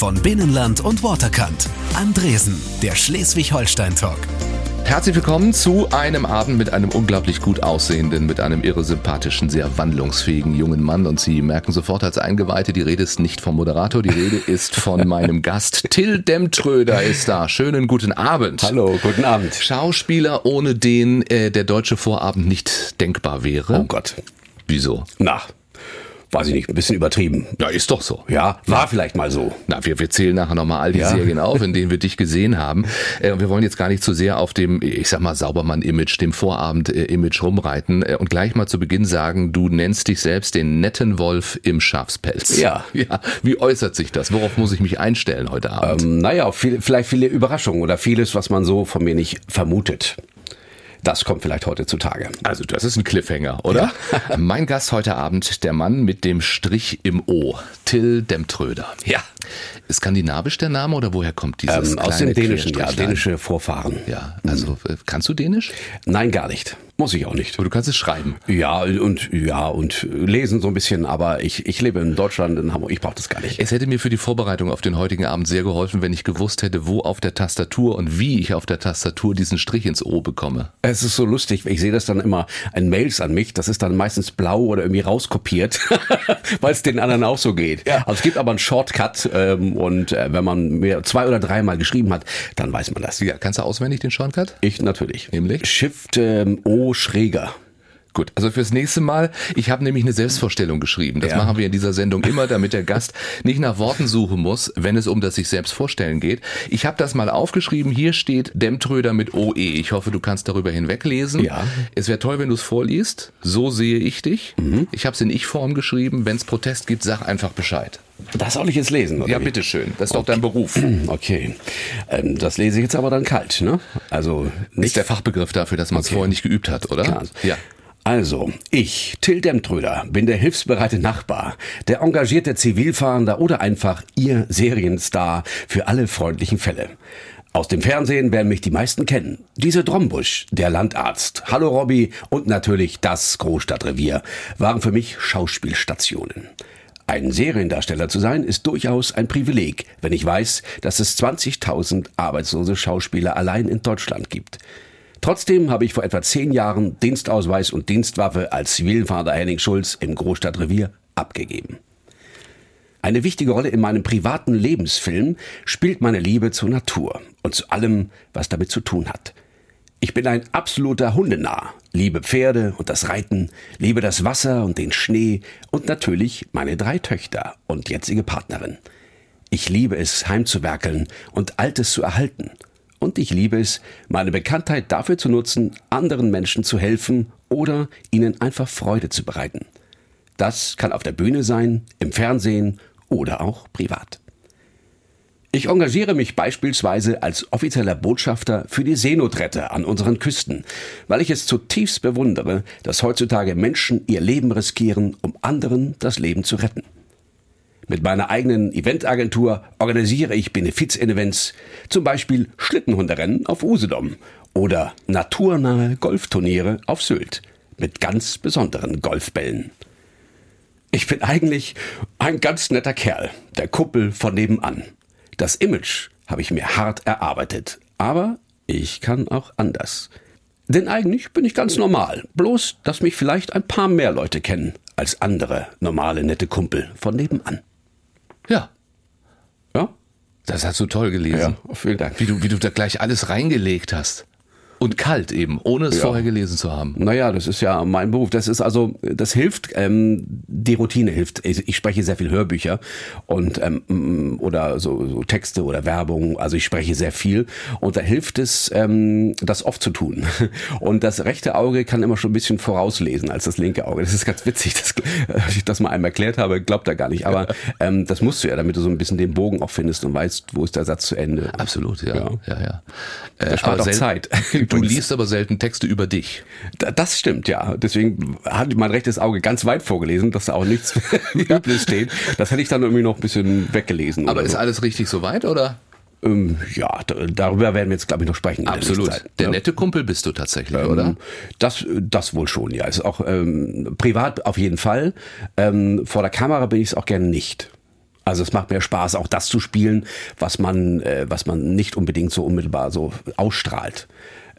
von Binnenland und Waterkant. Andresen, der Schleswig-Holstein-Talk. Herzlich willkommen zu einem Abend mit einem unglaublich gut aussehenden, mit einem irre sympathischen, sehr wandlungsfähigen jungen Mann. Und Sie merken sofort als Eingeweihte, die Rede ist nicht vom Moderator, die Rede ist von meinem Gast. Till Demtröder ist da. Schönen guten Abend. Hallo, guten Abend. Schauspieler, ohne den äh, der deutsche Vorabend nicht denkbar wäre. Oh Gott. Wieso? Na, weiß ich nicht, ein bisschen übertrieben. Ja, ist doch so. Ja, war vielleicht mal so. Na, wir, wir zählen nachher nochmal all die Ja. Serien auf, in denen wir dich gesehen haben. Äh, wir wollen jetzt gar nicht zu sehr auf dem, ich sag mal, Saubermann-Image, dem Vorabend-Image rumreiten äh, und gleich mal zu Beginn sagen, du nennst dich selbst den netten Wolf im Schafspelz. Ja. ja. Wie äußert sich das? Worauf muss ich mich einstellen heute Abend? Ähm, naja, viel, vielleicht viele Überraschungen oder vieles, was man so von mir nicht vermutet. Das kommt vielleicht heute zutage. Also, das ist ein Cliffhanger, oder? mein Gast heute Abend, der Mann mit dem Strich im O, Till Demtröder. Ja. Skandinavisch der Name oder woher kommt dieses Ähm, aus dem Dänischen, ja, dänische Vorfahren. Ja, also äh, kannst du Dänisch? Nein, gar nicht. Muss ich auch nicht. Aber du kannst es schreiben. Ja, und ja, und lesen so ein bisschen, aber ich, ich lebe in Deutschland, in Hamburg, ich brauche das gar nicht. Es hätte mir für die Vorbereitung auf den heutigen Abend sehr geholfen, wenn ich gewusst hätte, wo auf der Tastatur und wie ich auf der Tastatur diesen Strich ins O bekomme. Es ist so lustig, ich sehe das dann immer in Mails an mich, das ist dann meistens blau oder irgendwie rauskopiert, weil es den anderen auch so geht. Ja. Also es gibt aber einen Shortcut ähm, und äh, wenn man mehr zwei oder dreimal geschrieben hat, dann weiß man das. Ja, kannst du auswendig den Shortcut? Ich natürlich. Nämlich? Shift ähm, O schräger. Gut, also fürs nächste Mal, ich habe nämlich eine Selbstvorstellung geschrieben. Das Ja. machen wir in dieser Sendung immer, damit der Gast nicht nach Worten suchen muss, wenn es um das sich selbst vorstellen geht. Ich habe das mal aufgeschrieben. Hier steht Demtröder mit OE. Ich hoffe, du kannst darüber hinweglesen. Ja. Es wäre toll, wenn du es vorliest. So sehe ich dich. Mhm. Ich habe es in Ich-Form geschrieben. Wenn es Protest gibt, sag einfach Bescheid. Das soll ich jetzt lesen, oder? Ja, wie? bitteschön. Das ist doch dein Beruf. Okay. Ähm, das lese ich jetzt aber dann kalt, ne? Also Ist nicht der Fachbegriff dafür, dass man es Okay. vorher nicht geübt hat, oder? Klar. Ja. Also, ich, Till Demtröder, bin der hilfsbereite Nachbar, der engagierte Zivilfahrender oder einfach Ihr Serienstar für alle freundlichen Fälle. Aus dem Fernsehen werden mich die meisten kennen. Diese Drombusch, der Landarzt, Hallo Robby und natürlich das Großstadtrevier waren für mich Schauspielstationen. Ein Seriendarsteller zu sein, ist durchaus ein Privileg, wenn ich weiß, dass es 20.000 arbeitslose Schauspieler allein in Deutschland gibt. Trotzdem habe ich vor etwa zehn Jahren Dienstausweis und Dienstwaffe als Zivilfahrer Henning Schulz im Großstadtrevier abgegeben. Eine wichtige Rolle in meinem privaten Lebensfilm spielt meine Liebe zur Natur und zu allem, was damit zu tun hat. Ich bin ein absoluter Hundenarr, liebe Pferde und das Reiten, liebe das Wasser und den Schnee und natürlich meine drei Töchter und jetzige Partnerin. Ich liebe es, heimzuwerkeln und Altes zu erhalten. Und ich liebe es, meine Bekanntheit dafür zu nutzen, anderen Menschen zu helfen oder ihnen einfach Freude zu bereiten. Das kann auf der Bühne sein, im Fernsehen oder auch privat. Ich engagiere mich beispielsweise als offizieller Botschafter für die Seenotretter an unseren Küsten, weil ich es zutiefst bewundere, dass heutzutage Menschen ihr Leben riskieren, um anderen das Leben zu retten. Mit meiner eigenen Eventagentur organisiere ich Benefiz-Events, zum Beispiel Schlittenhunderennen auf Usedom oder naturnahe Golfturniere auf Sylt mit ganz besonderen Golfbällen. Ich bin eigentlich ein ganz netter Kerl, der Kuppel von nebenan. Das Image habe ich mir hart erarbeitet, aber ich kann auch anders. Denn eigentlich bin ich ganz normal, bloß dass mich vielleicht ein paar mehr Leute kennen als andere normale nette Kumpel von nebenan. Ja. Ja? Das hast du toll gelesen. Ja, vielen Dank. Wie du, wie du da gleich alles reingelegt hast. Und kalt eben, ohne es Ja. vorher gelesen zu haben. Naja, das ist ja mein Beruf. Das ist also, das hilft, ähm, die Routine hilft. Ich, ich spreche sehr viel Hörbücher und ähm, oder so, so Texte oder Werbung. Also ich spreche sehr viel und da hilft es, ähm, das oft zu tun. Und das rechte Auge kann immer schon ein bisschen vorauslesen als das linke Auge. Das ist ganz witzig, dass ich das mal einem erklärt habe, glaubt er gar nicht. Aber ähm, das musst du ja, damit du so ein bisschen den Bogen auch findest und weißt, wo ist der Satz zu Ende. Absolut, ja. Ja. ja, ja. Äh, spart aber auch sel- Du liest aber selten Texte über dich. Da- Das stimmt, ja. Deswegen hat mein rechtes Auge ganz weit vorgelesen, dass da auch nichts Übles steht. Das hätte ich dann irgendwie noch ein bisschen weggelesen. Aber ist so. alles richtig soweit, oder? ähm, ja, da- darüber werden wir jetzt, glaube ich, noch sprechen. der Absolut. Zeit. Der Ja. nette Kumpel bist du tatsächlich, Ähm, oder? Das, das wohl schon, ja. Ist auch ähm, privat auf jeden Fall. Ähm, vor der Kamera bin ich es auch gerne nicht. Also es macht mir Spaß, auch das zu spielen, was man, äh, was man nicht unbedingt so unmittelbar so ausstrahlt.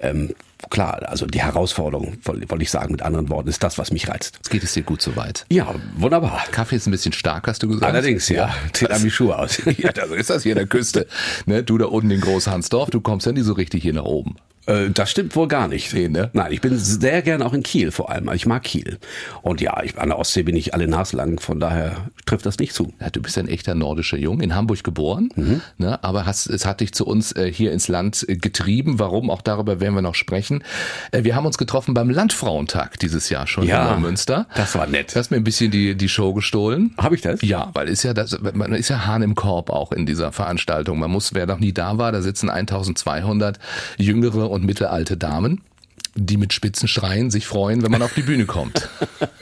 Ähm, klar, also die Herausforderung, wollte ich sagen mit anderen Worten, ist das, was mich reizt. Jetzt geht es dir gut soweit. Ja, wunderbar. Kaffee ist ein bisschen stark, hast du gesagt? Allerdings, ja. ja Zieht an die Schuhe aus. ja, so ist das hier an der Küste. Ne, du da unten in Großhansdorf, du kommst ja nie so richtig hier nach oben. Äh, das stimmt wohl gar nicht. Nee, ne? Nein, ich bin sehr gern auch in Kiel vor allem. Ich mag Kiel. Und ja, ich, an der Ostsee bin ich alle naslang, von daher trifft das nicht zu. Ja, du bist ein echter nordischer Jung, in Hamburg geboren, mhm. ne, aber hast, es hat dich zu uns äh, hier ins Land äh, getrieben. Warum? Auch darüber werden wir noch sprechen. Äh, wir haben uns getroffen beim Landfrauentag dieses Jahr schon ja, in Neumünster. Das war nett. Du hast mir ein bisschen die, die Show gestohlen. Habe ich das? Ja, weil ist ja das, man ist ja Hahn im Korb auch in dieser Veranstaltung. Man muss, wer noch nie da war, da sitzen 1200 jüngere und mittelalte Damen die mit spitzen Schreien sich freuen, wenn man auf die Bühne kommt.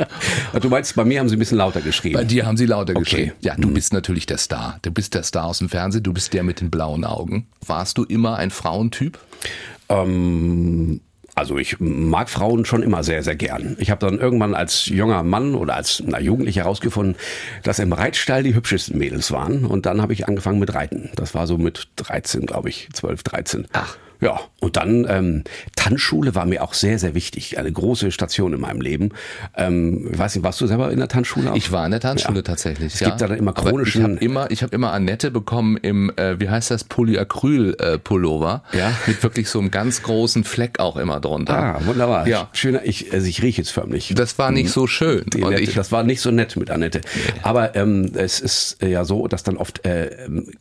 du meinst, bei mir haben sie ein bisschen lauter geschrieben? Bei dir haben sie lauter okay. geschrieben. Ja, du mhm. bist natürlich der Star. Du bist der Star aus dem Fernsehen, du bist der mit den blauen Augen. Warst du immer ein Frauentyp? Ähm, also ich mag Frauen schon immer sehr, sehr gern. Ich habe dann irgendwann als junger Mann oder als na, Jugendlicher herausgefunden, dass im Reitstall die hübschesten Mädels waren. Und dann habe ich angefangen mit Reiten. Das war so mit 13, glaube ich, 12, 13. Ach. Ja, und dann ähm, Tanzschule war mir auch sehr, sehr wichtig. Eine große Station in meinem Leben. Ähm, ich weiß nicht, warst du selber in der Tanzschule? Auch? Ich war in der Tanzschule ja. tatsächlich. Es ja. gibt da dann immer chronischen. Aber ich habe immer, ich habe immer Annette bekommen im, äh, wie heißt das, Polyacryl-Pullover. Äh, ja. Mit wirklich so einem ganz großen Fleck auch immer drunter. Ah, wunderbar. Ja. Schöner, ich, also ich rieche jetzt förmlich. Das war nicht so schön. Die und ich, das war nicht so nett mit Annette. Nee. Aber ähm, es ist ja so, dass dann oft äh,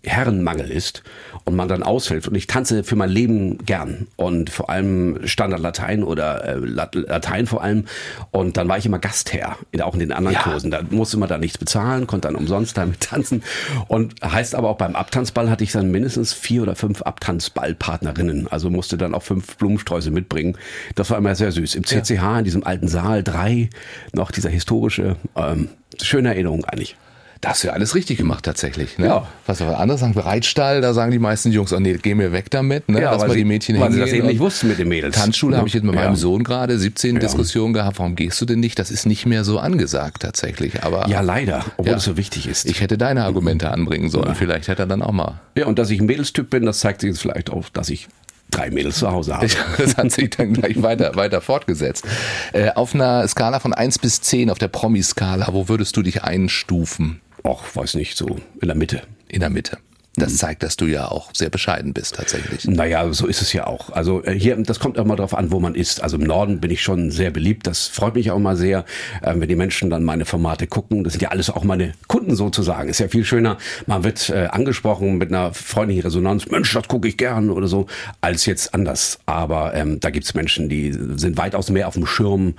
Herrenmangel ist und man dann aushilft. Und ich tanze für mein Leben gern und vor allem Standardlatein oder äh, Latein vor allem. Und dann war ich immer Gastherr, auch in den anderen ja. Kursen. Da musste man da nichts bezahlen, konnte dann umsonst damit tanzen. Und heißt aber auch beim Abtanzball hatte ich dann mindestens vier oder fünf Abtanzballpartnerinnen. Also musste dann auch fünf Blumensträuße mitbringen. Das war immer sehr süß. Im CCH, ja. in diesem alten Saal drei, noch dieser historische, ähm, schöne Erinnerung eigentlich. Da hast du ja alles richtig gemacht tatsächlich. Ne? Ja. Was aber andere sagen, Reitstall, da sagen die meisten Jungs, oh nee, geh mir weg damit, ne? Ja, Lass mal die Mädchen Weil sie das eben nicht wussten mit den Mädels. Tanzschule ja. habe ich jetzt mit meinem ja. Sohn gerade 17 ja. Diskussionen gehabt, warum gehst du denn nicht? Das ist nicht mehr so angesagt tatsächlich. Aber Ja, leider, obwohl es so wichtig ist. Ich hätte deine Argumente anbringen sollen. Vielleicht hätte er dann auch mal. Ja, und dass ich ein Mädelstyp bin, das zeigt sich jetzt vielleicht auch, dass ich drei Mädels zu Hause habe. Das hat sich dann gleich weiter, weiter fortgesetzt. Äh, auf einer Skala von 1 bis 10, auf der Promi-Skala, wo würdest du dich einstufen? Ach, weiß nicht, so in der Mitte. In der Mitte. Das zeigt, dass du ja auch sehr bescheiden bist tatsächlich. Naja, so ist es ja auch. Also äh, hier, das kommt auch mal drauf an, wo man ist. Also im Norden bin ich schon sehr beliebt. Das freut mich auch mal sehr, äh, wenn die Menschen dann meine Formate gucken. Das sind ja alles auch meine Kunden sozusagen. Ist ja viel schöner. Man wird äh, angesprochen mit einer freundlichen Resonanz. Mensch, das gucke ich gern oder so, als jetzt anders. Aber ähm, da gibt's Menschen, die sind weitaus mehr auf dem Schirm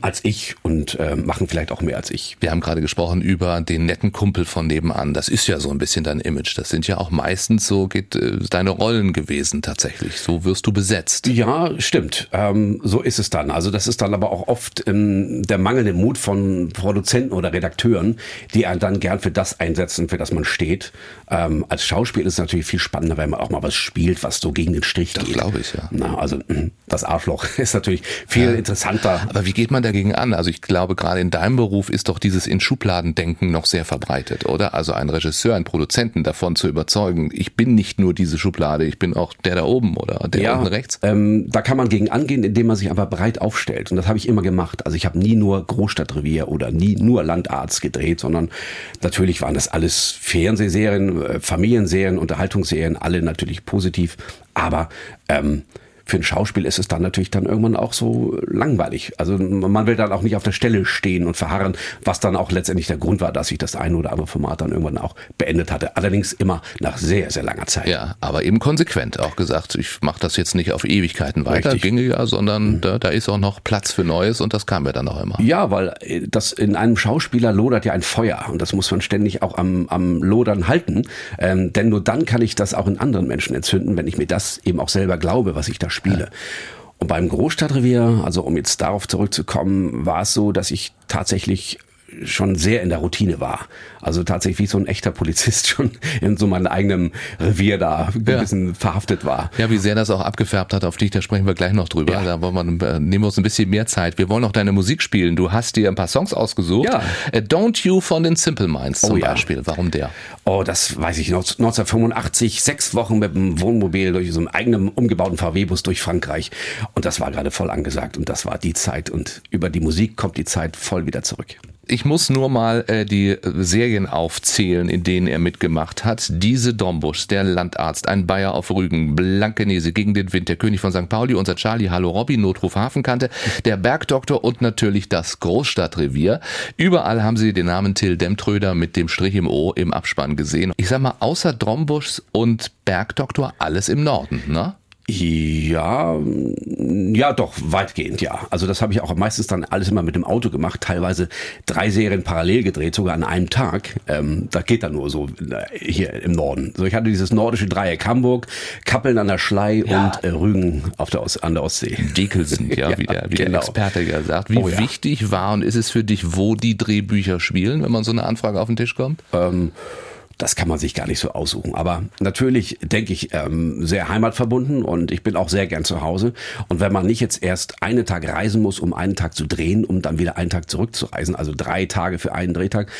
als ich und äh, machen vielleicht auch mehr als ich. Wir haben gerade gesprochen über den netten Kumpel von nebenan. Das ist ja so ein bisschen dein Image. Das sind ja auch meistens so geht äh, deine Rollen gewesen tatsächlich. So wirst du besetzt. Ja, stimmt. Ähm, so ist es dann. Also das ist dann aber auch oft ähm, der mangelnde Mut von Produzenten oder Redakteuren, die einen dann gern für das einsetzen, für das man steht. Ähm, als Schauspiel ist es natürlich viel spannender, wenn man auch mal was spielt, was so gegen den Strich das geht. Das glaube ich, ja. Na, also das Arschloch ist natürlich viel ja. interessanter. Aber wie geht man dagegen an? Also ich glaube, gerade in deinem Beruf ist doch dieses in Schubladen denken noch sehr verbreitet, oder? Also einen Regisseur, einen Produzenten davon zu überzeugen, ich bin nicht nur diese Schublade, ich bin auch der da oben oder der ja, unten rechts. Ähm, da kann man gegen angehen, indem man sich einfach breit aufstellt. Und das habe ich immer gemacht. Also ich habe nie nur Großstadtrevier oder nie nur Landarzt gedreht, sondern natürlich waren das alles Fernsehserien, äh, Familienserien, Unterhaltungsserien, alle natürlich positiv. Aber ähm, für ein Schauspiel ist es dann natürlich dann irgendwann auch so langweilig. Also man will dann auch nicht auf der Stelle stehen und verharren, was dann auch letztendlich der Grund war, dass ich das eine oder andere Format dann irgendwann auch beendet hatte. Allerdings immer nach sehr, sehr langer Zeit. Ja, aber eben konsequent auch gesagt, ich mache das jetzt nicht auf Ewigkeiten weiter, Richtig. ginge ja, sondern mhm. da, da ist auch noch Platz für Neues und das kam ja dann auch immer. Ja, weil äh, das in einem Schauspieler lodert ja ein Feuer und das muss man ständig auch am, am Lodern halten, ähm, denn nur dann kann ich das auch in anderen Menschen entzünden, wenn ich mir das eben auch selber glaube, was ich da spiele. Ja. Und beim Großstadtrevier, also um jetzt darauf zurückzukommen, war es so, dass ich tatsächlich schon sehr in der Routine war. Also tatsächlich wie so ein echter Polizist schon in so meinem eigenen Revier da ein Ja. bisschen verhaftet war. Ja, wie sehr das auch abgefärbt hat auf dich, da sprechen wir gleich noch drüber. Ja. Da wollen wir, äh, nehmen wir uns ein bisschen mehr Zeit. Wir wollen noch deine Musik spielen. Du hast dir ein paar Songs ausgesucht. Ja. Äh, Don't You von den Simple Minds zum Oh ja. Beispiel. Warum der? Oh, das weiß ich noch. 1985, sechs Wochen mit dem Wohnmobil durch so einen eigenen umgebauten VW-Bus durch Frankreich. Und das war gerade voll angesagt. Und das war die Zeit. Und über die Musik kommt die Zeit voll wieder zurück. Ich muss nur mal äh, die äh, Serien aufzählen, in denen er mitgemacht hat. Diese Dombusch, der Landarzt, ein Bayer auf Rügen, Blankenese gegen den Wind, der König von St. Pauli, unser Charlie, Hallo Robby, Notruf Hafenkante, der Bergdoktor und natürlich das Großstadtrevier. Überall haben Sie den Namen Till Demtröder mit dem Strich im O im Abspann gesehen. Ich sag mal, außer Dombusch und Bergdoktor alles im Norden, ne? Ja, ja, doch, weitgehend, ja. Also das habe ich auch meistens dann alles immer mit dem Auto gemacht, teilweise drei Serien parallel gedreht, sogar an einem Tag. Ähm, das geht dann nur so äh, hier im Norden. So, ich hatte dieses nordische Dreieck Hamburg, Kappeln an der Schlei und äh, Rügen auf der Ost an der Ostsee. Dickelsen, ja, wie der, wie der genau. Experte ja sagt. Wie Oh ja. wichtig war und ist es für dich, wo die Drehbücher spielen, wenn man so eine Anfrage auf den Tisch kommt? Ähm, das kann man sich gar nicht so aussuchen. Aber natürlich denke ich ähm, sehr heimatverbunden und ich bin auch sehr gern zu Hause. Und wenn man nicht jetzt erst einen Tag reisen muss, um einen Tag zu drehen, um dann wieder einen Tag zurückzureisen, also drei Tage für einen Drehtag,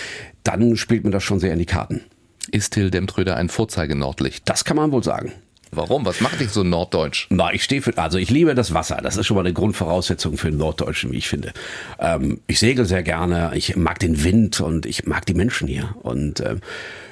dann spielt mir das schon sehr in die Karten. Ist Till Demtröder ein Vorzeige-Nordlicht? Das kann man wohl sagen. Warum? Was macht dich so norddeutsch? Na, ich stehe für, also ich liebe das Wasser. Das ist schon mal eine Grundvoraussetzung für den Norddeutschen, wie ich finde. Ähm, ich segel sehr gerne, ich mag den Wind und ich mag die Menschen hier. Und ähm,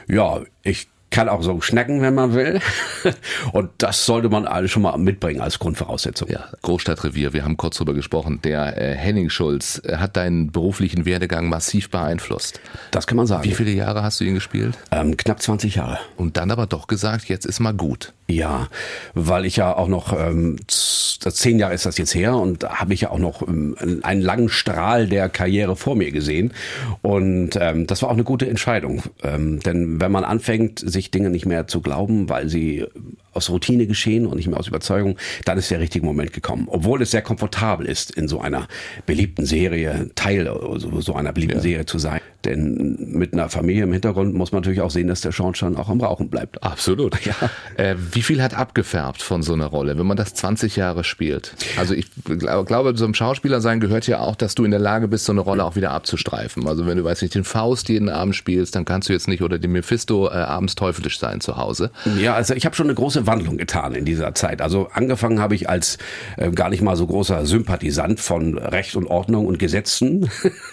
ja, ich kann auch so schnacken, wenn man will. Und das sollte man alles schon mal mitbringen als Grundvoraussetzung. Ja, Großstadtrevier, wir haben kurz drüber gesprochen. Der äh, Henning Schulz äh, hat deinen beruflichen Werdegang massiv beeinflusst. Das kann man sagen. Wie viele Jahre hast du ihn gespielt? Ähm, knapp 20 Jahre. Und dann aber doch gesagt, jetzt ist mal gut. Ja, weil ich ja auch noch, ähm, zehn Jahre ist das jetzt her und habe ich ja auch noch ähm, einen langen Strahl der Karriere vor mir gesehen. Und ähm, das war auch eine gute Entscheidung. Ähm, denn wenn man anfängt, sich Dinge nicht mehr zu glauben, weil sie aus Routine geschehen und nicht mehr aus Überzeugung, dann ist der richtige Moment gekommen. Obwohl es sehr komfortabel ist, in so einer beliebten Serie, Teil so, so einer beliebten Serie zu sein. Denn mit einer Familie im Hintergrund muss man natürlich auch sehen, dass der Schornstein auch am Rauchen bleibt. Absolut. Ja. Äh, wie viel hat abgefärbt von so einer Rolle, wenn man das 20 Jahre spielt? Also ich gl- glaube, zum Schauspieler sein gehört ja auch, dass du in der Lage bist, so eine Rolle auch wieder abzustreifen. Also wenn du, weiß nicht, den Faust jeden Abend spielst, dann kannst du jetzt nicht oder den Mephisto äh, abends teuflisch sein zu Hause. Ja, also ich habe schon eine große Wandlung getan in dieser Zeit. Also angefangen habe ich als äh, gar nicht mal so großer Sympathisant von Recht und Ordnung und Gesetzen,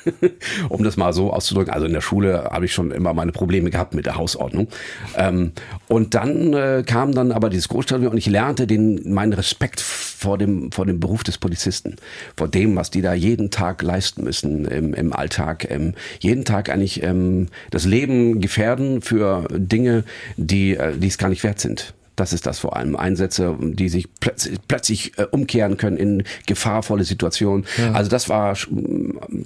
um das mal so auszudrücken. Also in der Schule habe ich schon immer meine Probleme gehabt mit der Hausordnung. Ähm, und dann äh, kam dann aber dieses Großstadion und ich lernte den meinen Respekt vor dem vor dem Beruf des Polizisten, vor dem, was die da jeden Tag leisten müssen im, im Alltag, ähm, jeden Tag eigentlich ähm, das Leben gefährden für Dinge, die äh, die es gar nicht wert sind. Das ist das vor allem. Einsätze, die sich plötzlich, plötzlich äh, umkehren können in gefahrvolle Situationen. Also das war sch-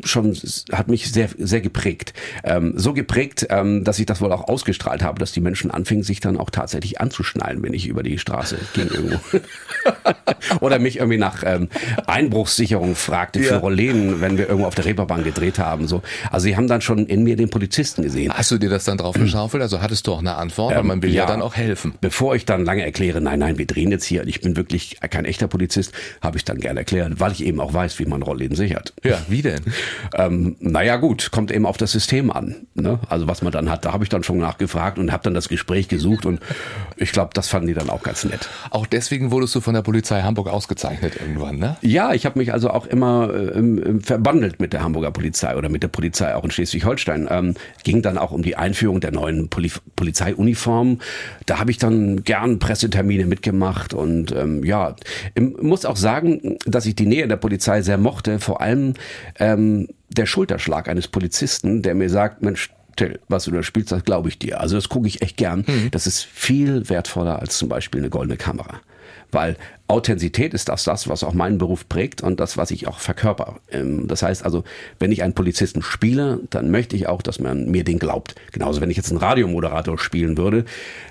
schon, hat mich sehr, sehr geprägt. Ähm, so geprägt, ähm, dass ich das wohl auch ausgestrahlt habe, dass die Menschen anfingen, sich dann auch tatsächlich anzuschnallen, wenn ich über die Straße ging irgendwo. Oder mich irgendwie nach ähm, Einbruchssicherung fragte für Ja. Rollläden, wenn wir irgendwo auf der Reeperbahn gedreht haben. So. Also sie haben dann schon in mir den Polizisten gesehen. Hast du dir das dann drauf geschaufelt? Also hattest du auch eine Antwort? Weil man will ja, ja. dann auch helfen. Bevor ich dann lange erkläre, nein, nein, wir drehen jetzt hier ich bin wirklich kein echter Polizist, habe ich dann gerne erklärt, weil ich eben auch weiß, wie man Rollläden sichert. Ja, wie denn? Ähm, naja gut, kommt eben auf das System an. Ne? Also was man dann hat, da habe ich dann schon nachgefragt und habe dann das Gespräch gesucht und ich glaube, das fanden die dann auch ganz nett. Auch deswegen wurdest du von der Polizei Hamburg ausgezeichnet irgendwann, ne? Ja, ich habe mich also auch immer äh, im- im verbandelt mit der Hamburger Polizei oder mit der Polizei auch in Schleswig-Holstein. Ähm, ging dann auch um die Einführung der neuen Poli Polizeiuniform. Da habe ich dann gern Pressetermine mitgemacht und ähm, ja, muss auch sagen, dass ich die Nähe der Polizei sehr mochte. Vor allem ähm, der Schulterschlag eines Polizisten, der mir sagt, Mensch, Till, was du da spielst, das glaube ich dir. Also das gucke ich echt gern. Das ist viel wertvoller als zum Beispiel eine goldene Kamera. Weil Authentizität ist das, das, was auch meinen Beruf prägt und das, was ich auch verkörper. Ähm, Das heißt also, wenn ich einen Polizisten spiele, dann möchte ich auch, dass man mir den glaubt. Genauso, wenn ich jetzt einen Radiomoderator spielen würde,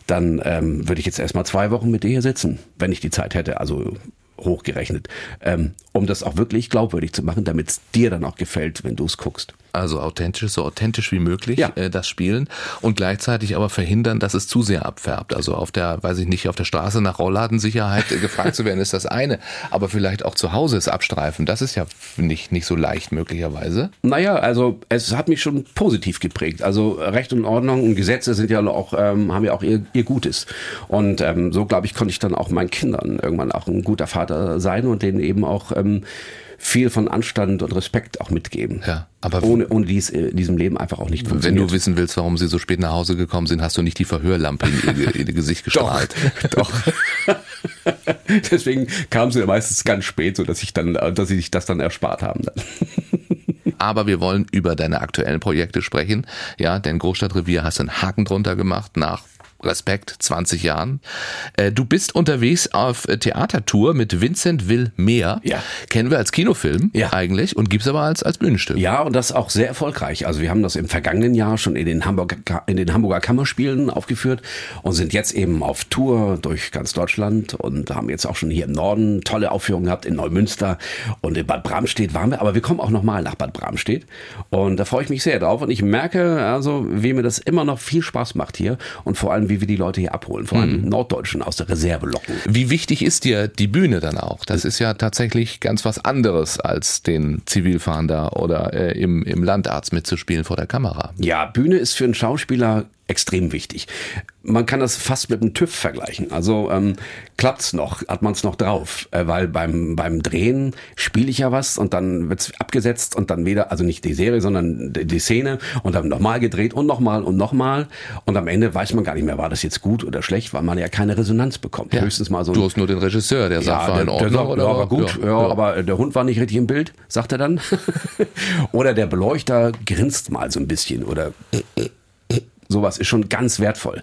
dann ähm, würde ich jetzt erstmal zwei Wochen mit dir hier sitzen, wenn ich die Zeit hätte, also hochgerechnet, ähm, um das auch wirklich glaubwürdig zu machen, damit es dir dann auch gefällt, wenn du es guckst. Also authentisch, so authentisch wie möglich Ja. äh, das spielen und gleichzeitig aber verhindern, dass es zu sehr abfärbt. Also auf der, weiß ich nicht, auf der Straße nach Rollladensicherheit äh, gefragt zu werden, ist das eine, aber vielleicht auch zu Hause es abstreifen, das ist ja nicht, nicht so leicht möglicherweise. Naja, also es hat mich schon positiv geprägt. Also Recht und Ordnung und Gesetze sind ja auch, ähm, haben ja auch ihr, ihr Gutes. Und ähm, so, glaube ich, konnte ich dann auch meinen Kindern irgendwann auch ein guter Vater sein und denen eben auch ähm, viel von Anstand und Respekt auch mitgeben. Ja, aber ohne, ohne dies äh, in diesem Leben einfach auch nicht Wenn funktioniert. du wissen willst, warum sie so spät nach Hause gekommen sind, hast du nicht die Verhörlampe in ihr, in ihr Gesicht gestrahlt. Doch. Deswegen kam sie meistens ganz spät, so dass ich dann, äh, dass sie sich das dann erspart haben. Aber wir wollen über deine aktuellen Projekte sprechen. Ja, denn Großstadtrevier hast einen Haken drunter gemacht nach Respekt, 20 Jahren. Äh, Du bist unterwegs auf äh, Theatertour mit Vincent Will Meer. Ja. Kennen wir als Kinofilm Ja. eigentlich und gibt's aber als, als Bühnenstück. Ja, und das auch sehr erfolgreich. Also wir haben das im vergangenen Jahr schon in den Hamburger, in den Hamburger Kammerspielen aufgeführt und sind jetzt eben auf Tour durch ganz Deutschland und haben jetzt auch schon hier im Norden tolle Aufführungen gehabt in Neumünster und in Bad Bramstedt waren wir, aber wir kommen auch nochmal nach Bad Bramstedt und da freue ich mich sehr drauf und ich merke also, wie mir das immer noch viel Spaß macht hier und vor allem, wie wir die Leute hier abholen, vor allem Norddeutschen aus der Reserve locken. Wie wichtig ist dir die Bühne dann auch? Das ist ja tatsächlich ganz was anderes, als den Zivilfahnder oder äh, im, im Landarzt mitzuspielen vor der Kamera. Ja, Bühne ist für einen Schauspieler extrem wichtig. Man kann das fast mit einem TÜV vergleichen. Also ähm, klappt's noch, hat man's noch drauf, äh, weil beim beim Drehen spiele ich ja was und dann wird's abgesetzt und dann wieder, also nicht die Serie, sondern die, die Szene und dann nochmal gedreht und nochmal und nochmal und am Ende weiß man gar nicht mehr, war das jetzt gut oder schlecht, weil man ja keine Resonanz bekommt. Höchstens mal so ein Du hast nur den Regisseur, der sagt, war in Ordnung. der sagt, oder ja, war gut, ja, aber der Hund war nicht richtig im Bild, sagt er dann. oder der Beleuchter grinst mal so ein bisschen oder sowas ist schon ganz wertvoll.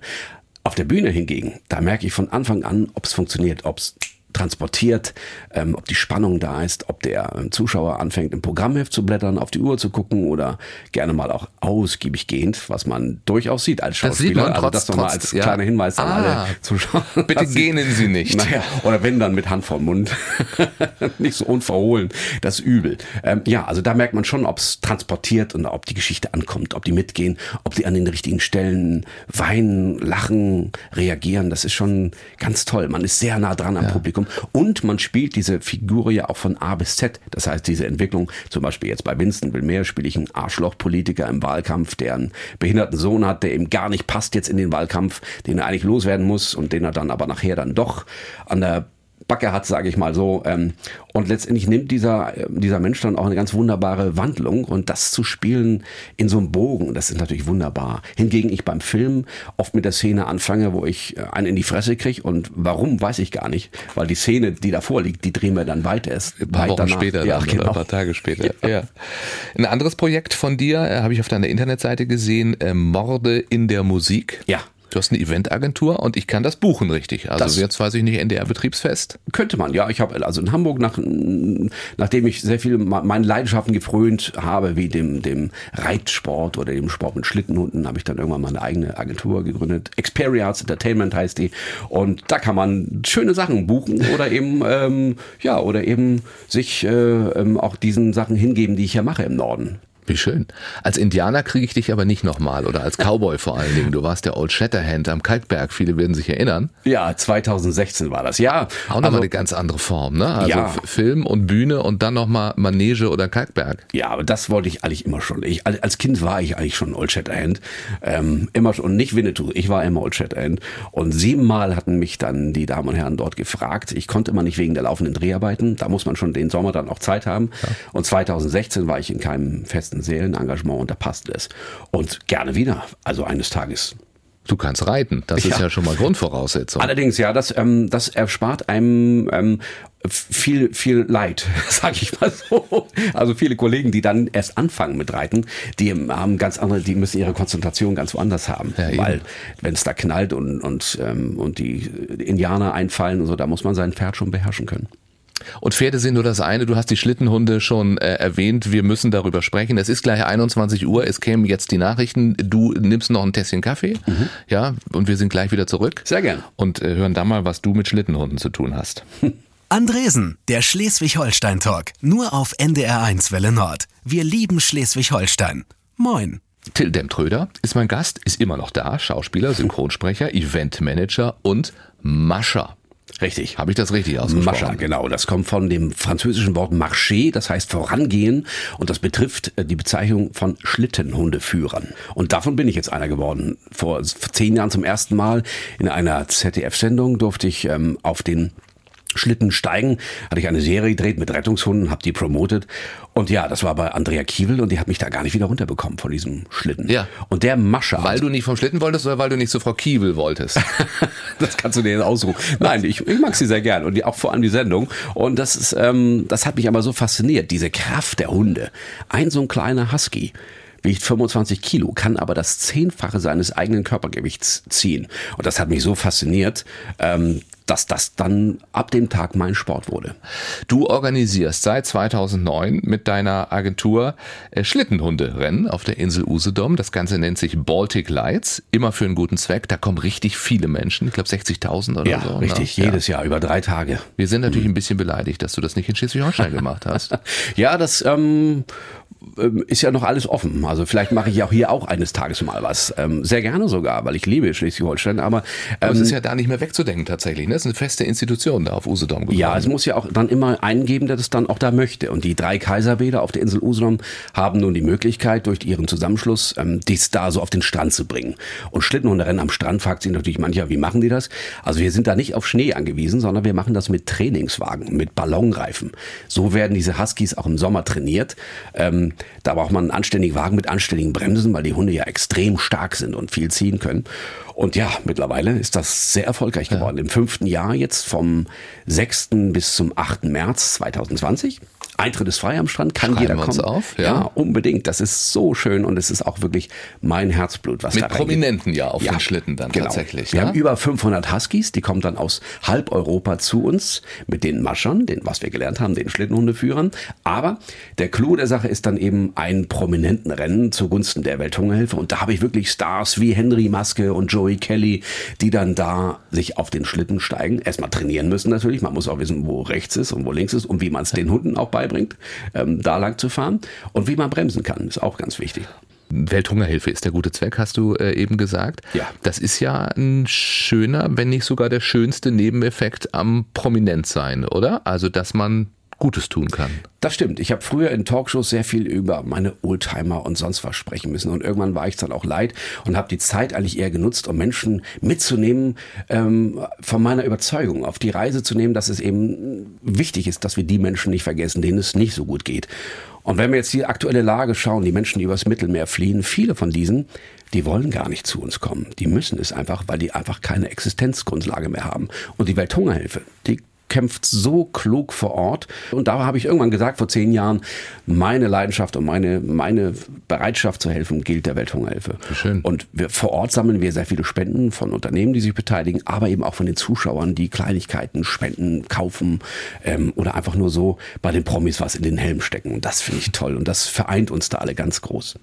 Auf der Bühne hingegen, da merke ich von Anfang an, ob es funktioniert, ob es transportiert, ähm, ob die Spannung da ist, ob der ähm, Zuschauer anfängt, im Programmheft zu blättern, auf die Uhr zu gucken oder gerne mal auch ausgiebig gehend, was man durchaus sieht als Das sieht Schauspieler. man also trotz- das nochmal als ja. kleiner Hinweis an Ah. alle Zuschauer. Bitte gähnen Sie nicht. Naja, oder wenn dann mit Hand vorm Mund. nicht so unverhohlen. Das ist übel. Ähm, ja, also da merkt man schon, ob es transportiert und ob die Geschichte ankommt, ob die mitgehen, ob die an den richtigen Stellen weinen, lachen, reagieren. Das ist schon ganz toll. Man ist sehr nah dran am Publikum und man spielt diese Figur ja auch von A bis Z. Das heißt, diese Entwicklung, zum Beispiel jetzt bei Winston Wilmer spiele ich einen Arschloch-Politiker im Wahlkampf, der einen behinderten Sohn hat, der ihm gar nicht passt jetzt in den Wahlkampf, den er eigentlich loswerden muss und den er dann aber nachher dann doch an der Backe hat, sage ich mal so. Ähm, und letztendlich nimmt dieser, äh, dieser Mensch dann auch eine ganz wunderbare Wandlung und das zu spielen in so einem Bogen, das ist natürlich wunderbar. Hingegen ich beim Film oft mit der Szene anfange, wo ich äh, einen in die Fresse kriege und warum, weiß ich gar nicht, weil die Szene, die davor liegt, die drehen wir dann weiter erst. Ein paar Wochen danach. später ja, dann, oder genau. ein paar Tage später. Ja. Ein anderes Projekt von dir äh, habe ich auf deiner Internetseite gesehen, äh, Morde in der Musik. Ja. Du hast eine Eventagentur und ich kann das buchen, richtig. Also Das- jetzt weiß ich nicht, NDR-Betriebsfest. Könnte man, ja. Ich habe also in Hamburg, nach, nachdem ich sehr viel me- meinen Leidenschaften gefrönt habe, wie dem, dem Reitsport oder dem Sport mit Schlittenhunden, habe ich dann irgendwann mal eine eigene Agentur gegründet. Experience Entertainment heißt die. Und da kann man schöne Sachen buchen oder eben, ähm, ja, oder eben sich äh, ähm, auch diesen Sachen hingeben, die ich ja mache im Norden. Wie schön. Als Indianer kriege ich dich aber nicht nochmal oder als Cowboy vor allen Dingen. Du warst der Old Shatterhand am Kalkberg. Viele werden sich erinnern. Ja, 2016 war das, ja. Auch nochmal eine ganz andere Form, ne? Also Ja. Film und Bühne und dann nochmal Manege oder Kalkberg. Ja, aber das wollte ich eigentlich immer schon. Ich, als Kind war ich eigentlich schon Old Shatterhand. Ähm, immer schon, und nicht Winnetou, ich war immer Old Shatterhand. Und siebenmal hatten mich dann die Damen und Herren dort gefragt. Ich konnte immer nicht wegen der laufenden Dreharbeiten. Da muss man schon den Sommer dann auch Zeit haben. Und 2016 war ich in keinem festen Seelenengagement und da passte es. Und gerne wieder. Also eines Tages Du kannst reiten. Das ist Ja. ja schon mal Grundvoraussetzung. Allerdings, ja, das, ähm, das erspart einem ähm, viel, viel Leid, sag ich mal so. Also viele Kollegen, die dann erst anfangen mit Reiten, die haben ganz andere, die müssen ihre Konzentration ganz woanders haben. Ja, weil wenn es da knallt und, und, ähm, und die Indianer einfallen und so, da muss man sein Pferd schon beherrschen können. Und Pferde sind nur das eine. Du hast die Schlittenhunde schon äh, erwähnt. Wir müssen darüber sprechen. Es ist gleich 21 Uhr. Es kämen jetzt die Nachrichten. Du nimmst noch ein Tässchen Kaffee. Ja, und wir sind gleich wieder zurück. Sehr gern. Und äh, hören da mal, was du mit Schlittenhunden zu tun hast. Andresen, der Schleswig-Holstein-Talk. Nur auf NDR1 Welle Nord. Wir lieben Schleswig-Holstein. Moin. Till Demtröder ist mein Gast, ist immer noch da. Schauspieler, Synchronsprecher, Eventmanager und Mascher. Richtig. Habe ich das richtig ausgesprochen? Mascha, genau. Das kommt von dem französischen Wort marcher, das heißt vorangehen. Und das betrifft äh, die Bezeichnung von Schlittenhundeführern. Und davon bin ich jetzt einer geworden. Vor zehn Jahren zum ersten Mal in einer ZDF-Sendung durfte ich ähm, auf den Schlitten steigen, hatte ich eine Serie gedreht mit Rettungshunden, habe die promotet und ja, das war bei Andrea Kiewel und die hat mich da gar nicht wieder runterbekommen von diesem Schlitten. Ja. Und der Mascher. Weil du nicht vom Schlitten wolltest oder weil du nicht zu Frau Kiewel wolltest? das kannst du dir jetzt aussuchen. Nein, ich, ich mag sie sehr gern und die, auch vor allem die Sendung. Und das ist, ähm, das hat mich aber so fasziniert, diese Kraft der Hunde. Ein so ein kleiner Husky wiegt 25 Kilo, kann aber das Zehnfache seines eigenen Körpergewichts ziehen. Und das hat mich so fasziniert, ähm, dass das dann ab dem Tag mein Sport wurde. Du organisierst seit 2009 mit deiner Agentur äh, Schlittenhunderennen auf der Insel Usedom. Das Ganze nennt sich Baltic Lights, immer für einen guten Zweck. Da kommen richtig viele Menschen, ich glaube 60.000 oder ja, so. Richtig, ne? jedes Jahr über drei Tage. Wir sind natürlich ein bisschen beleidigt, dass du das nicht in Schleswig-Holstein gemacht hast. ja, das ähm, ist ja noch alles offen. Also vielleicht mache ich auch hier auch eines Tages mal was. Ähm, sehr gerne sogar, weil ich liebe Schleswig-Holstein. Aber, ähm, aber es ist ja da nicht mehr wegzudenken tatsächlich. Ne? Es ist eine feste Institution da auf Usedom geworden. Ja, es muss ja auch dann immer einen geben, der das dann auch da möchte. Und die drei Kaiserbäder auf der Insel Usedom haben nun die Möglichkeit, durch ihren Zusammenschluss ähm, dies da so auf den Strand zu bringen. Und Schlittenhunderennen am Strand fragt sich natürlich mancher, wie machen die das? Also wir sind da nicht auf Schnee angewiesen, sondern wir machen das mit Trainingswagen, mit Ballonreifen. So werden diese Huskies auch im Sommer trainiert. Ähm, da braucht man einen anständigen Wagen mit anständigen Bremsen, weil die Hunde ja extrem stark sind und viel ziehen können. Und ja, mittlerweile ist das sehr erfolgreich geworden. Ja. Im fünften Jahr jetzt vom 6. bis zum 8. März 2020. Eintritt ist frei am Strand, kann Schreiben jeder wir uns kommen. auf, ja. ja. unbedingt. Das ist so schön und es ist auch wirklich mein Herzblut, was Mit da. Prominenten ja auf Ja, den Schlitten dann genau. tatsächlich. Wir ne? haben über 500 Huskies, die kommen dann aus halb Europa zu uns mit den Maschern, den, was wir gelernt haben, den Schlittenhundeführern. Aber der Clou der Sache ist dann eben ein prominenten Rennen zugunsten der Welthungerhilfe. Und da habe ich wirklich Stars wie Henry Maske und Joey Kelly, die dann da sich auf den Schlitten steigen. Erstmal trainieren müssen natürlich. Man muss auch wissen, wo rechts ist und wo links ist und wie man es den Hunden auch beibringt, ähm, da lang zu fahren. Und wie man bremsen kann, ist auch ganz wichtig. Welthungerhilfe ist der gute Zweck, hast du äh, eben gesagt. Ja. Das ist ja ein schöner, wenn nicht sogar der schönste Nebeneffekt am Prominentsein, oder? Also, dass man Gutes tun kann. Das stimmt. Ich habe früher in Talkshows sehr viel über meine Oldtimer und sonst was sprechen müssen. Und irgendwann war ich dann auch leid und habe die Zeit eigentlich eher genutzt, um Menschen mitzunehmen, ähm, von meiner Überzeugung auf die Reise zu nehmen, dass es eben wichtig ist, dass wir die Menschen nicht vergessen, denen es nicht so gut geht. Und wenn wir jetzt die aktuelle Lage schauen, die Menschen, die übers Mittelmeer fliehen, viele von diesen, die wollen gar nicht zu uns kommen. Die müssen es einfach, weil die einfach keine Existenzgrundlage mehr haben. Und die Welthungerhilfe, die kämpft so klug vor Ort. Und da habe ich irgendwann gesagt, vor zehn Jahren, meine Leidenschaft und meine, meine Bereitschaft zu helfen gilt der Welthungerhilfe. Schön. Und wir, vor Ort sammeln wir sehr viele Spenden von Unternehmen, die sich beteiligen, aber eben auch von den Zuschauern, die Kleinigkeiten spenden, kaufen ähm, oder einfach nur so bei den Promis was in den Helm stecken. Und das finde ich toll und das vereint uns da alle ganz groß.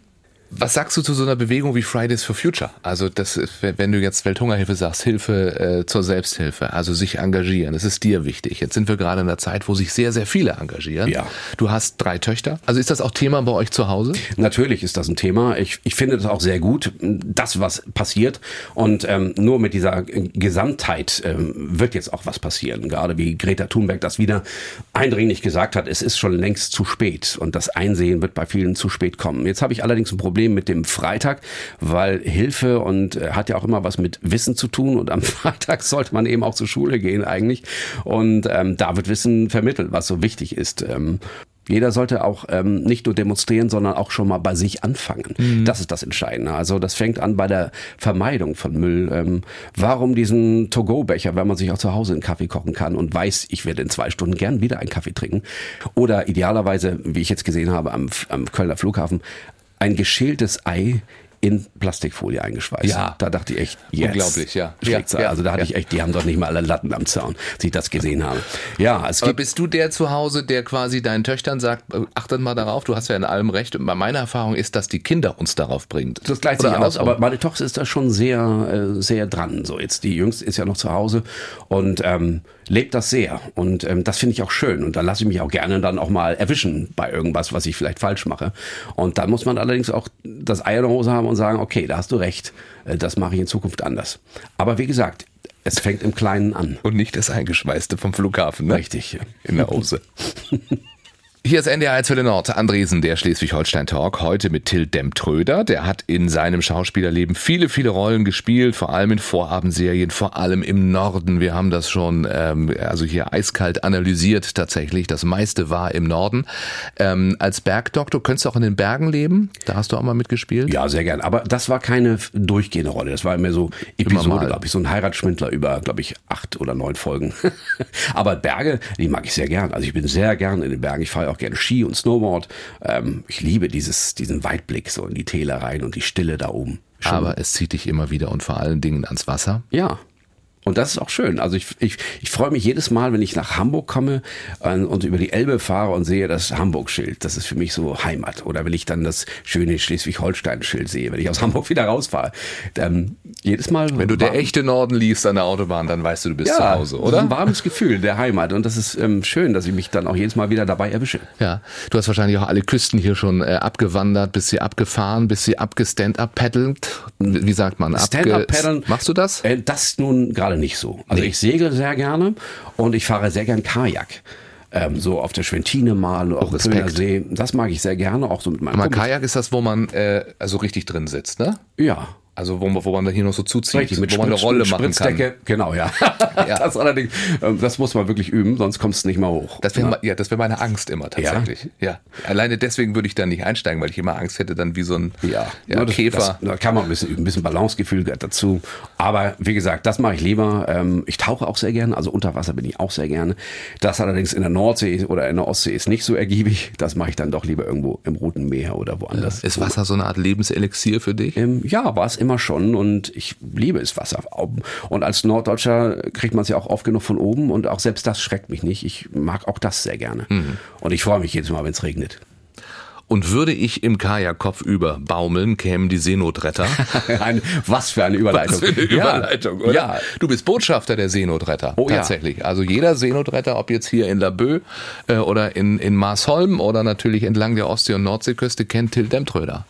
Was sagst du zu so einer Bewegung wie Fridays for Future? Also das, wenn du jetzt Welthungerhilfe sagst, Hilfe äh, zur Selbsthilfe, also sich engagieren, das ist dir wichtig. Jetzt sind wir gerade in einer Zeit, wo sich sehr, sehr viele engagieren. Ja. Du hast drei Töchter. Also ist das auch Thema bei euch zu Hause? Natürlich ist das ein Thema. Ich, ich finde das auch sehr gut, das, was passiert. Und ähm, nur mit dieser Gesamtheit ähm, wird jetzt auch was passieren. Gerade wie Greta Thunberg das wieder eindringlich gesagt hat, es ist schon längst zu spät. Und das Einsehen wird bei vielen zu spät kommen. Jetzt habe ich allerdings ein Problem mit dem Freitag, weil Hilfe und äh, hat ja auch immer was mit Wissen zu tun. Und am Freitag sollte man eben auch zur Schule gehen eigentlich. Und ähm, da wird Wissen vermittelt, was so wichtig ist. Ähm, jeder sollte auch ähm, nicht nur demonstrieren, sondern auch schon mal bei sich anfangen. Mhm. Das ist das Entscheidende. Also das fängt an bei der Vermeidung von Müll. Ähm, warum diesen To-Go-Becher, wenn man sich auch zu Hause einen Kaffee kochen kann und weiß, ich werde in zwei Stunden gern wieder einen Kaffee trinken. Oder idealerweise, wie ich jetzt gesehen habe am, am Kölner Flughafen, ein geschältes Ei in Plastikfolie eingeschweißt. Ja. Da dachte ich echt, jetzt Unglaublich, ja. Ja, ja, also da hatte ja. ich echt, die haben doch nicht mal alle Latten am Zaun, als ich das gesehen habe. Ja, es Aber bist du der zu Hause, der quasi deinen Töchtern sagt, äh, achtet mal darauf, du hast ja in allem recht. Und meine Erfahrung ist, dass die Kinder uns darauf bringt. Das gleicht Oder sich aus, aber meine Tochter ist da schon sehr, äh, sehr dran. So jetzt die Jüngste ist ja noch zu Hause und ähm, lebt das sehr. Und ähm, das finde ich auch schön. Und da lasse ich mich auch gerne dann auch mal erwischen bei irgendwas, was ich vielleicht falsch mache. Und dann muss man allerdings auch das Eier in der Hose haben und sagen, okay, da hast du recht, äh, das mache ich in Zukunft anders. Aber wie gesagt, es fängt im Kleinen an. Und nicht das Eingeschweißte vom Flughafen, ne? Richtig. In der Hose. Hier ist NDR 1 für den Nord. Andresen, der Schleswig-Holstein-Talk. Heute mit Till Demtröder. Der hat in seinem Schauspielerleben viele, viele Rollen gespielt. Vor allem in Vorabendserien, vor allem im Norden. Wir haben das schon, ähm, also hier eiskalt analysiert tatsächlich. Das meiste war im Norden. Ähm, als Bergdoktor, könntest du auch in den Bergen leben? Da hast du auch mal mitgespielt? Ja, sehr gern. Aber das war keine durchgehende Rolle. Das war immer so Episode, glaube ich. So ein Heiratsschwindler über, glaube ich, acht oder neun Folgen. Aber Berge, die mag ich sehr gern. Also ich bin sehr gern in den Bergen. Ich fahre auch gerne Ski und Snowboard. Ähm, ich liebe dieses, diesen Weitblick so in die Täler rein und die Stille da oben. Schon. Aber es zieht dich immer wieder und vor allen Dingen ans Wasser. Ja, und das ist auch schön. Also ich, ich, ich freue mich jedes Mal, wenn ich nach Hamburg komme und über die Elbe fahre und sehe das Hamburg-Schild. Das ist für mich so Heimat. Oder wenn ich dann das schöne Schleswig-Holstein-Schild sehe, wenn ich aus Hamburg wieder rausfahre. Ähm, jedes Mal. Wenn du der echte Norden liest an der Autobahn, dann weißt du, du bist ja, zu Hause, oder? Ein warmes Gefühl der Heimat. Und das ist ähm, schön, dass ich mich dann auch jedes Mal wieder dabei erwische. Ja, du hast wahrscheinlich auch alle Küsten hier schon äh, abgewandert, bist sie abgefahren, bist sie abgestand-up-paddelt. Wie sagt man? Stand-up-paddeln. Machst du das? Äh, das nun gerade nicht so. Also nee. ich segle sehr gerne und ich fahre sehr gern Kajak. Ähm, so auf der Schwentine mal, auf dem See. Das mag ich sehr gerne, auch so mit meinem Kajak ist das, wo man äh, also richtig drin sitzt, ne? Ja, also wo, wo man hier noch so zuzieht, Richtig, mit wo man eine Rolle machen kann. Genau, ja. ja. Das allerdings, ähm, das muss man wirklich üben, sonst kommst du nicht mal hoch. Das wäre ja. das wäre meine Angst immer tatsächlich. Ja? ja. Alleine deswegen würde ich da nicht einsteigen, weil ich immer Angst hätte, dann wie so ein ja. ja das, Käfer. Das, da kann man ein bisschen üben, ein bisschen Balancegefühl dazu. Aber wie gesagt, das mache ich lieber. Ähm, ich tauche auch sehr gerne, also unter Wasser bin ich auch sehr gerne. Das allerdings in der Nordsee oder in der Ostsee ist nicht so ergiebig. Das mache ich dann doch lieber irgendwo im Roten Meer oder woanders. Ist Wasser so eine Art Lebenselixier für dich? Ähm, ja, war es immer schon und ich liebe es Wasser. Und als Norddeutscher kriegt man es ja auch oft genug von oben und auch selbst das schreckt mich nicht. Ich mag auch das sehr gerne. Mhm. Und ich freue mich jedes Mal, wenn es regnet. Und würde ich im Kajak kopfüber baumeln, kämen die Seenotretter. ein, was für eine Überleitung. Was für eine Überleitung, ja. oder? Ja. Du bist Botschafter der Seenotretter. Oh, tatsächlich. Ja. Also jeder Seenotretter, ob jetzt hier in Laboe äh, oder in, in Marsholm oder natürlich entlang der Ostsee- und Nordseeküste, kennt Till Demtröder.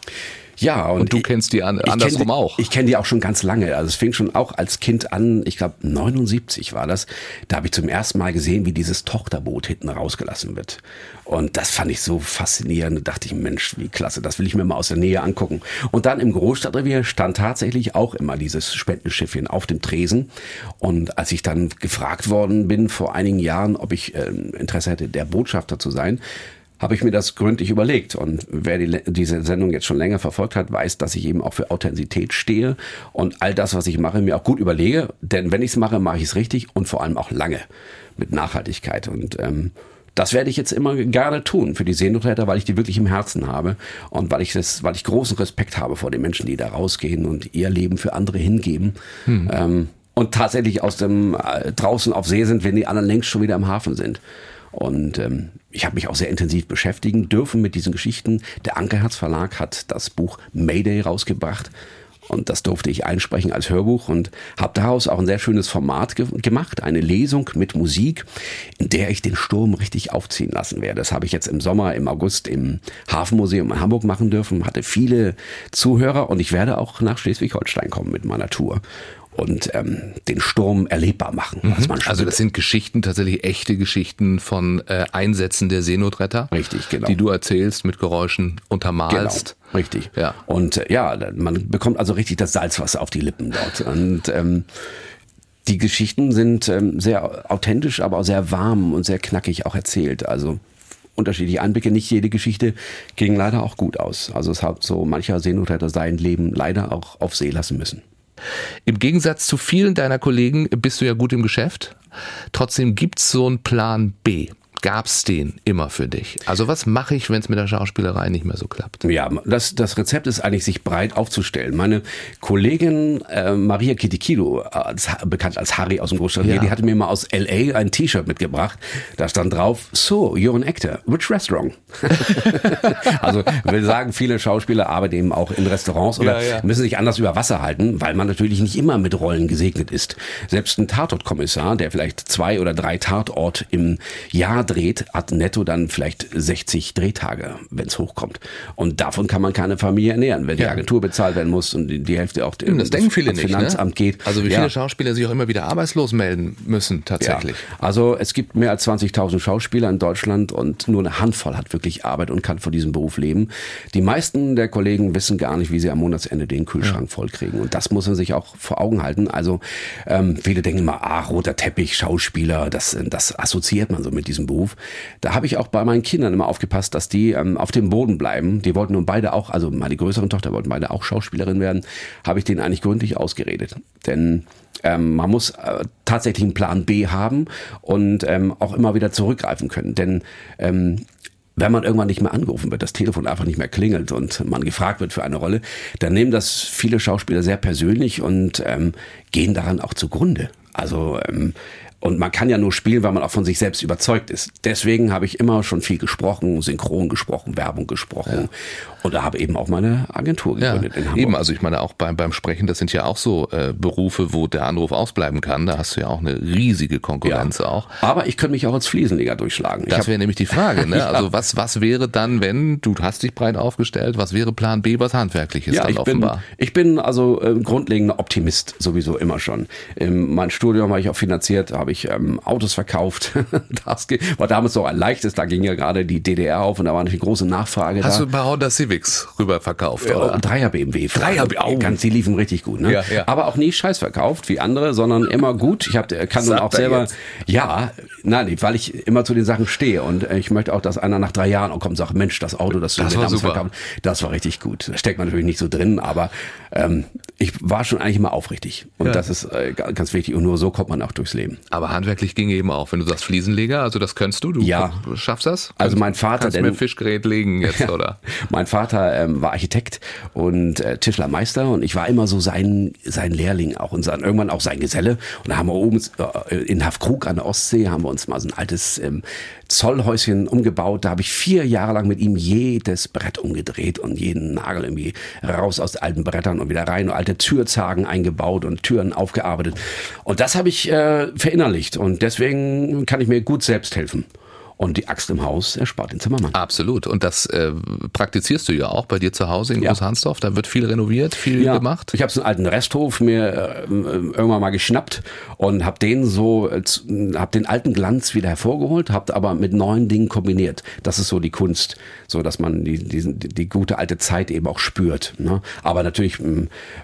Ja, und, und du ich, kennst die an, andersrum die, auch. Ich kenne die auch schon ganz lange. Also es fing schon auch als Kind an, ich glaube 79 war das. Da habe ich zum ersten Mal gesehen, wie dieses Tochterboot hinten rausgelassen wird. Und das fand ich so faszinierend. Da dachte ich, Mensch, wie klasse, das will ich mir mal aus der Nähe angucken. Und dann im Großstadtrevier stand tatsächlich auch immer dieses Spendenschiffchen auf dem Tresen. Und als ich dann gefragt worden bin vor einigen Jahren, ob ich äh, Interesse hätte, der Botschafter zu sein, habe ich mir das gründlich überlegt. Und wer die, diese Sendung jetzt schon länger verfolgt hat, weiß, dass ich eben auch für Authentizität stehe und all das, was ich mache, mir auch gut überlege. Denn wenn ich es mache, mache ich es richtig und vor allem auch lange mit Nachhaltigkeit. Und ähm, das werde ich jetzt immer gerne tun für die Seenotretter, weil ich die wirklich im Herzen habe und weil ich das, weil ich großen Respekt habe vor den Menschen, die da rausgehen und ihr Leben für andere hingeben. Hm. Ähm, und tatsächlich aus dem äh, draußen auf See sind, wenn die anderen längst schon wieder im Hafen sind. Und ähm, ich habe mich auch sehr intensiv beschäftigen dürfen mit diesen Geschichten. Der Ankerherz Verlag hat das Buch Mayday rausgebracht. Und das durfte ich einsprechen als Hörbuch und habe daraus auch ein sehr schönes Format ge gemacht, eine Lesung mit Musik, in der ich den Sturm richtig aufziehen lassen werde. Das habe ich jetzt im Sommer, im August im Hafenmuseum in Hamburg machen dürfen, hatte viele Zuhörer und ich werde auch nach Schleswig-Holstein kommen mit meiner Tour und ähm, den Sturm erlebbar machen. Mhm. also das sind Geschichten, tatsächlich echte Geschichten von äh, Einsätzen der Seenotretter. Richtig, genau. Die du erzählst, mit Geräuschen untermalst. Genau, richtig. Ja. Und äh, ja, man bekommt also richtig das Salzwasser auf die Lippen dort. Und ähm, die Geschichten sind ähm, sehr authentisch, aber auch sehr warm und sehr knackig auch erzählt. Also unterschiedliche Einblicke. Nicht jede Geschichte ging leider auch gut aus. Also es hat so mancher Seenotretter sein Leben leider auch auf See lassen müssen. Im Gegensatz zu vielen deiner Kollegen bist du ja gut im Geschäft. Trotzdem gibt es so einen Plan B. gab's den immer für dich? Also was mache ich, wenn es mit der Schauspielerei nicht mehr so klappt? Ja, das, das Rezept ist eigentlich, sich breit aufzustellen. Meine Kollegin äh, Maria Kitikido, als, bekannt als Harry aus dem Großstadtbier, Ja. die hatte mir mal aus L.A. ein T-Shirt mitgebracht. Da stand drauf, so, you're an actor. Which restaurant? also will sagen, viele Schauspieler arbeiten eben auch in Restaurants oder Ja, ja. müssen sich anders über Wasser halten, weil man natürlich nicht immer mit Rollen gesegnet ist. Selbst ein Tatortkommissar, der vielleicht zwei oder drei Tatort im Jahr dreht, hat netto dann vielleicht 60 Drehtage, wenn es hochkommt. Und davon kann man keine Familie ernähren, wenn die Ja. Agentur bezahlt werden muss und die, die Hälfte auch Das denken viele ans nicht. Finanzamt ne? geht. Also wie Ja. viele Schauspieler sich auch immer wieder arbeitslos melden müssen tatsächlich. Ja. Also es gibt mehr als 20.000 Schauspieler in Deutschland und nur eine Handvoll hat wirklich Arbeit und kann von diesem Beruf leben. Die meisten der Kollegen wissen gar nicht, wie sie am Monatsende den Kühlschrank vollkriegen. Und das muss man sich auch vor Augen halten. Also ähm, viele denken immer, ah, roter Teppich, Schauspieler, das, das assoziiert man so mit diesem Beruf. Da habe ich auch bei meinen Kindern immer aufgepasst, dass die ähm, auf dem Boden bleiben. Die wollten nun beide auch, also meine größeren Tochter wollten beide auch Schauspielerin werden, habe ich denen eigentlich gründlich ausgeredet. Denn ähm, man muss äh, tatsächlich einen Plan B haben und ähm, auch immer wieder zurückgreifen können. Denn ähm, wenn man irgendwann nicht mehr angerufen wird, das Telefon einfach nicht mehr klingelt und man gefragt wird für eine Rolle, dann nehmen das viele Schauspieler sehr persönlich und ähm, gehen daran auch zugrunde. Also ähm, und man kann ja nur spielen, weil man auch von sich selbst überzeugt ist. Deswegen habe ich immer schon viel gesprochen, synchron gesprochen, Werbung gesprochen. Und da habe eben auch meine Agentur Ja, gegründet in Hamburg. eben. Also ich meine auch beim, beim Sprechen, das sind ja auch so äh, Berufe, wo der Anruf ausbleiben kann. Da hast du ja auch eine riesige Konkurrenz auch. Aber ich könnte mich auch als Fliesenleger durchschlagen. Das wäre nämlich die Frage. Ne? Ja. Also was, was wäre dann, wenn du hast dich breit aufgestellt, was wäre Plan B, was handwerkliches Ja, dann ich bin, offenbar? ich bin also äh, grundlegender Optimist sowieso immer schon. Ähm, mein Studium habe ich auch finanziert, habe ich ähm, Autos verkauft. das war damals so ein leichtes, da ging ja gerade die DDR auf und da war eine große Nachfrage Hast da. du ein paar Honda Civics rüber verkauft, Ja, oder? Dreier BMW. Dreier B- au. Ganz, die liefen richtig gut, ne? Ja, ja. Aber auch nie Scheiß verkauft wie andere, sondern immer gut. Ich hab, kann nun Sagt auch er selber, jetzt. ja, nein, weil ich immer zu den Sachen stehe und äh, ich möchte auch, dass einer nach drei Jahren auch kommt und sagt, Mensch, das Auto, das du Das mir damals super. verkauft, das war richtig gut. Da steckt man natürlich nicht so drin, aber ähm, ich war schon eigentlich immer aufrichtig und Ja. das ist äh, ganz wichtig und nur so kommt man auch durchs Leben. Aber handwerklich ging eben auch. Wenn du sagst Fliesenleger, also das könntest du, du Ja. schaffst das? Also mein Vater, Kannst denn- mir ein Fischgerät legen jetzt, oder? Mein Vater ähm, war Architekt und äh, Tischlermeister und ich war immer so sein, sein Lehrling auch und sein, irgendwann auch sein Geselle. Und da haben wir oben äh, in Hafkrug an der Ostsee haben wir uns mal so ein altes ähm, Zollhäuschen umgebaut. Da habe ich vier Jahre lang mit ihm jedes Brett umgedreht und jeden Nagel irgendwie raus aus alten Brettern und wieder rein und alte Türzagen eingebaut und Türen aufgearbeitet. Und das habe ich äh, verinnerlicht und deswegen kann ich mir gut selbst helfen. Und die Axt im Haus erspart den Zimmermann. Absolut. Und das äh, praktizierst du ja auch bei dir zu Hause in Ja. Großhansdorf. Da wird viel renoviert, viel gemacht. Ich habe so einen alten Resthof mir äh, irgendwann mal geschnappt und habe den so, äh, z- hab den alten Glanz wieder hervorgeholt, habe aber mit neuen Dingen kombiniert. Das ist so die Kunst, so dass man die, die, die gute alte Zeit eben auch spürt. Ne? Aber natürlich,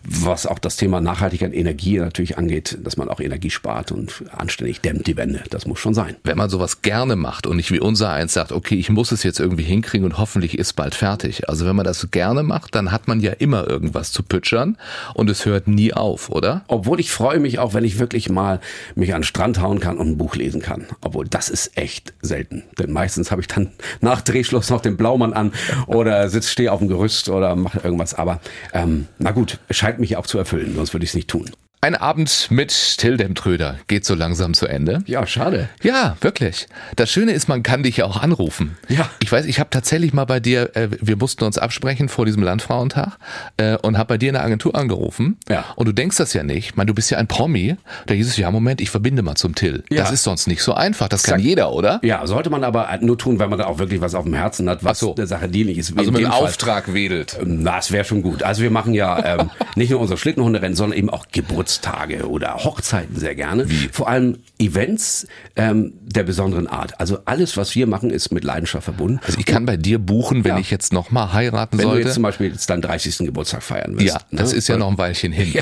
was auch das Thema Nachhaltigkeit, Energie natürlich angeht, dass man auch Energie spart und anständig dämmt die Wände. Das muss schon sein. Wenn man sowas gerne macht und nicht wie unser eins sagt, okay, ich muss es jetzt irgendwie hinkriegen und hoffentlich ist bald fertig. Also wenn man das gerne macht, dann hat man ja immer irgendwas zu pütschern und es hört nie auf, oder? Obwohl ich freue mich auch, wenn ich wirklich mal mich an den Strand hauen kann und ein Buch lesen kann. Obwohl das ist echt selten. Denn meistens habe ich dann nach Drehschluss noch den Blaumann an oder sitz, stehe auf dem Gerüst oder mache irgendwas. Aber ähm, na gut, es scheint mich auch zu erfüllen, sonst würde ich es nicht tun. Ein Abend mit Till Demtröder geht so langsam zu Ende. Ja, schade. Ja, wirklich. Das Schöne ist, man kann dich ja auch anrufen. Ja. Ich weiß, ich habe tatsächlich mal bei dir, äh, wir mussten uns absprechen vor diesem Landfrauentag äh, und habe bei dir in der Agentur angerufen. Ja. Und du denkst das ja nicht. Ich meine, du bist ja ein Promi. Da hieß es, ja, Moment, ich verbinde mal zum Till. Ja. Das ist sonst nicht so einfach. Das kann Sag- jeder, oder? Ja, sollte man aber nur tun, wenn man da auch wirklich was auf dem Herzen hat, was so. der Sache dienlich ist. wie Also mit dem. Auftrag wedelt. Na, es wäre schon gut. Also wir machen ja ähm, nicht nur unsere Schlittenhunderennen, sondern eben auch Geburtstage oder Hochzeiten sehr gerne. Wie? Vor allem Events ähm, der besonderen Art. Also alles, was wir machen, ist mit Leidenschaft verbunden. Also ich kann bei dir buchen, wenn Ja. ich jetzt nochmal heiraten Wenn du sollte. jetzt zum Beispiel jetzt deinen 30. Geburtstag feiern willst. ja, das ne? ist ja noch ein Weilchen hin.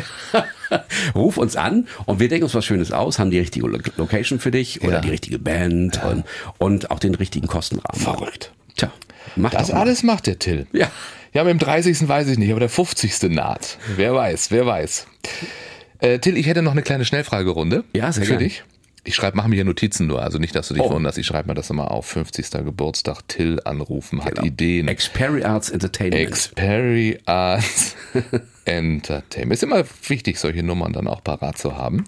Ruf uns an und wir denken uns was Schönes aus, haben die richtige Lo- Location für dich oder Ja. die richtige Band und, und auch den richtigen Kostenrahmen. Verrückt. Tja, mach Das alles macht der Till. Ja. Ja, mit dem 30. weiß ich nicht, aber der 50. naht. Wer weiß, wer weiß. Äh, Till, ich hätte noch eine kleine Schnellfragerunde Ja, sehr für gern. dich. Ich schreibe, mache mir hier Notizen nur, also nicht, dass du dich Oh. wunderst. Ich schreibe mir das immer auf. 50. Geburtstag, Till anrufen, hat Genau. Ideen. Xperi Arts Entertainment. Xperi Arts Entertainment. Ist immer wichtig, solche Nummern dann auch parat zu haben.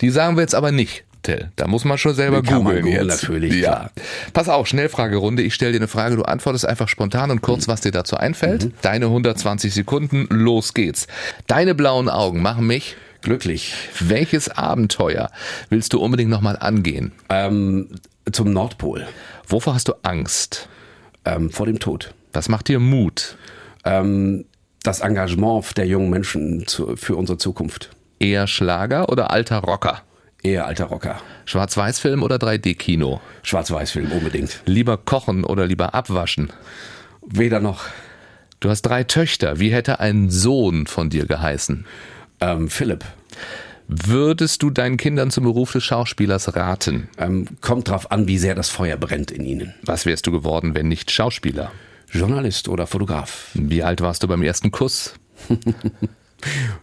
Die sagen wir jetzt aber nicht, Till. Da muss man schon selber kann man googeln googeln, jetzt. natürlich, Ja. klar. Pass auf, Schnellfragerunde. Ich stelle dir eine Frage, du antwortest einfach spontan und kurz, was dir dazu einfällt. Mhm. Deine 120 Sekunden, los geht's. Deine blauen Augen machen mich. Glücklich. Welches Abenteuer willst du unbedingt nochmal angehen? Ähm, zum Nordpol. Wovor hast du Angst? Ähm, vor dem Tod. Was macht dir Mut? Ähm, das Engagement der jungen Menschen zu, für unsere Zukunft. Eher Schlager oder alter Rocker? Eher alter Rocker. Schwarz-Weiß-Film oder 3D-Kino? Schwarz-Weiß-Film unbedingt. Lieber kochen oder lieber abwaschen? Weder noch. Du hast drei Töchter. Wie hätte ein Sohn von dir geheißen? Ähm, Philipp. Würdest du deinen Kindern zum Beruf des Schauspielers raten? Ähm, kommt drauf an, wie sehr das Feuer brennt in ihnen. Was wärst du geworden, wenn nicht Schauspieler? Journalist oder Fotograf. Wie alt warst du beim ersten Kuss?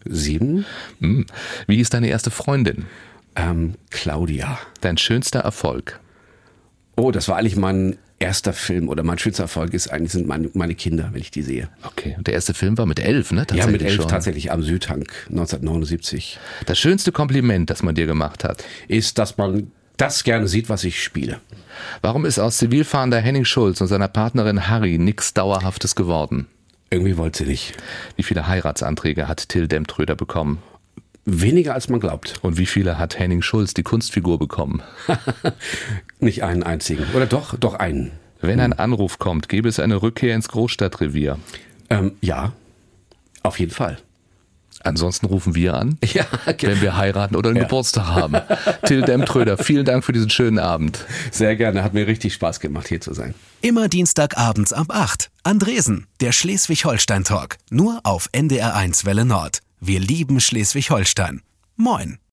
Sieben. Hm. Wie hieß deine erste Freundin? Ähm, Claudia. Dein schönster Erfolg? Oh, das war eigentlich mein erster Film oder mein schönster Erfolg ist eigentlich sind meine, meine Kinder, wenn ich die sehe. Okay, und der erste Film war mit elf, ne? Ja, mit elf schon. tatsächlich am Südhang 1979. Das schönste Kompliment, das man dir gemacht hat. Ist, dass man das gerne sieht, was ich spiele. Warum ist aus Zivilfahrender Henning Schulz und seiner Partnerin Harry nichts Dauerhaftes geworden? Irgendwie wollte sie nicht. Wie viele Heiratsanträge hat Till Demtröder bekommen? Weniger als man glaubt. Und wie viele hat Henning Schulz, die Kunstfigur, bekommen? Nicht einen einzigen. Oder doch, doch einen. Wenn ein Anruf kommt, gäbe es eine Rückkehr ins Großstadtrevier. Ähm, ja, auf jeden Fall. Ansonsten rufen wir an, Ja, wenn wir heiraten oder einen Ja. Geburtstag haben. Till Demtröder, vielen Dank für diesen schönen Abend. sehr gerne. Hat mir richtig Spaß gemacht, hier zu sein. Immer Dienstagabends ab 8. Andresen, der Schleswig-Holstein-Talk. Nur auf NDR1 Welle Nord. Wir lieben Schleswig-Holstein. Moin.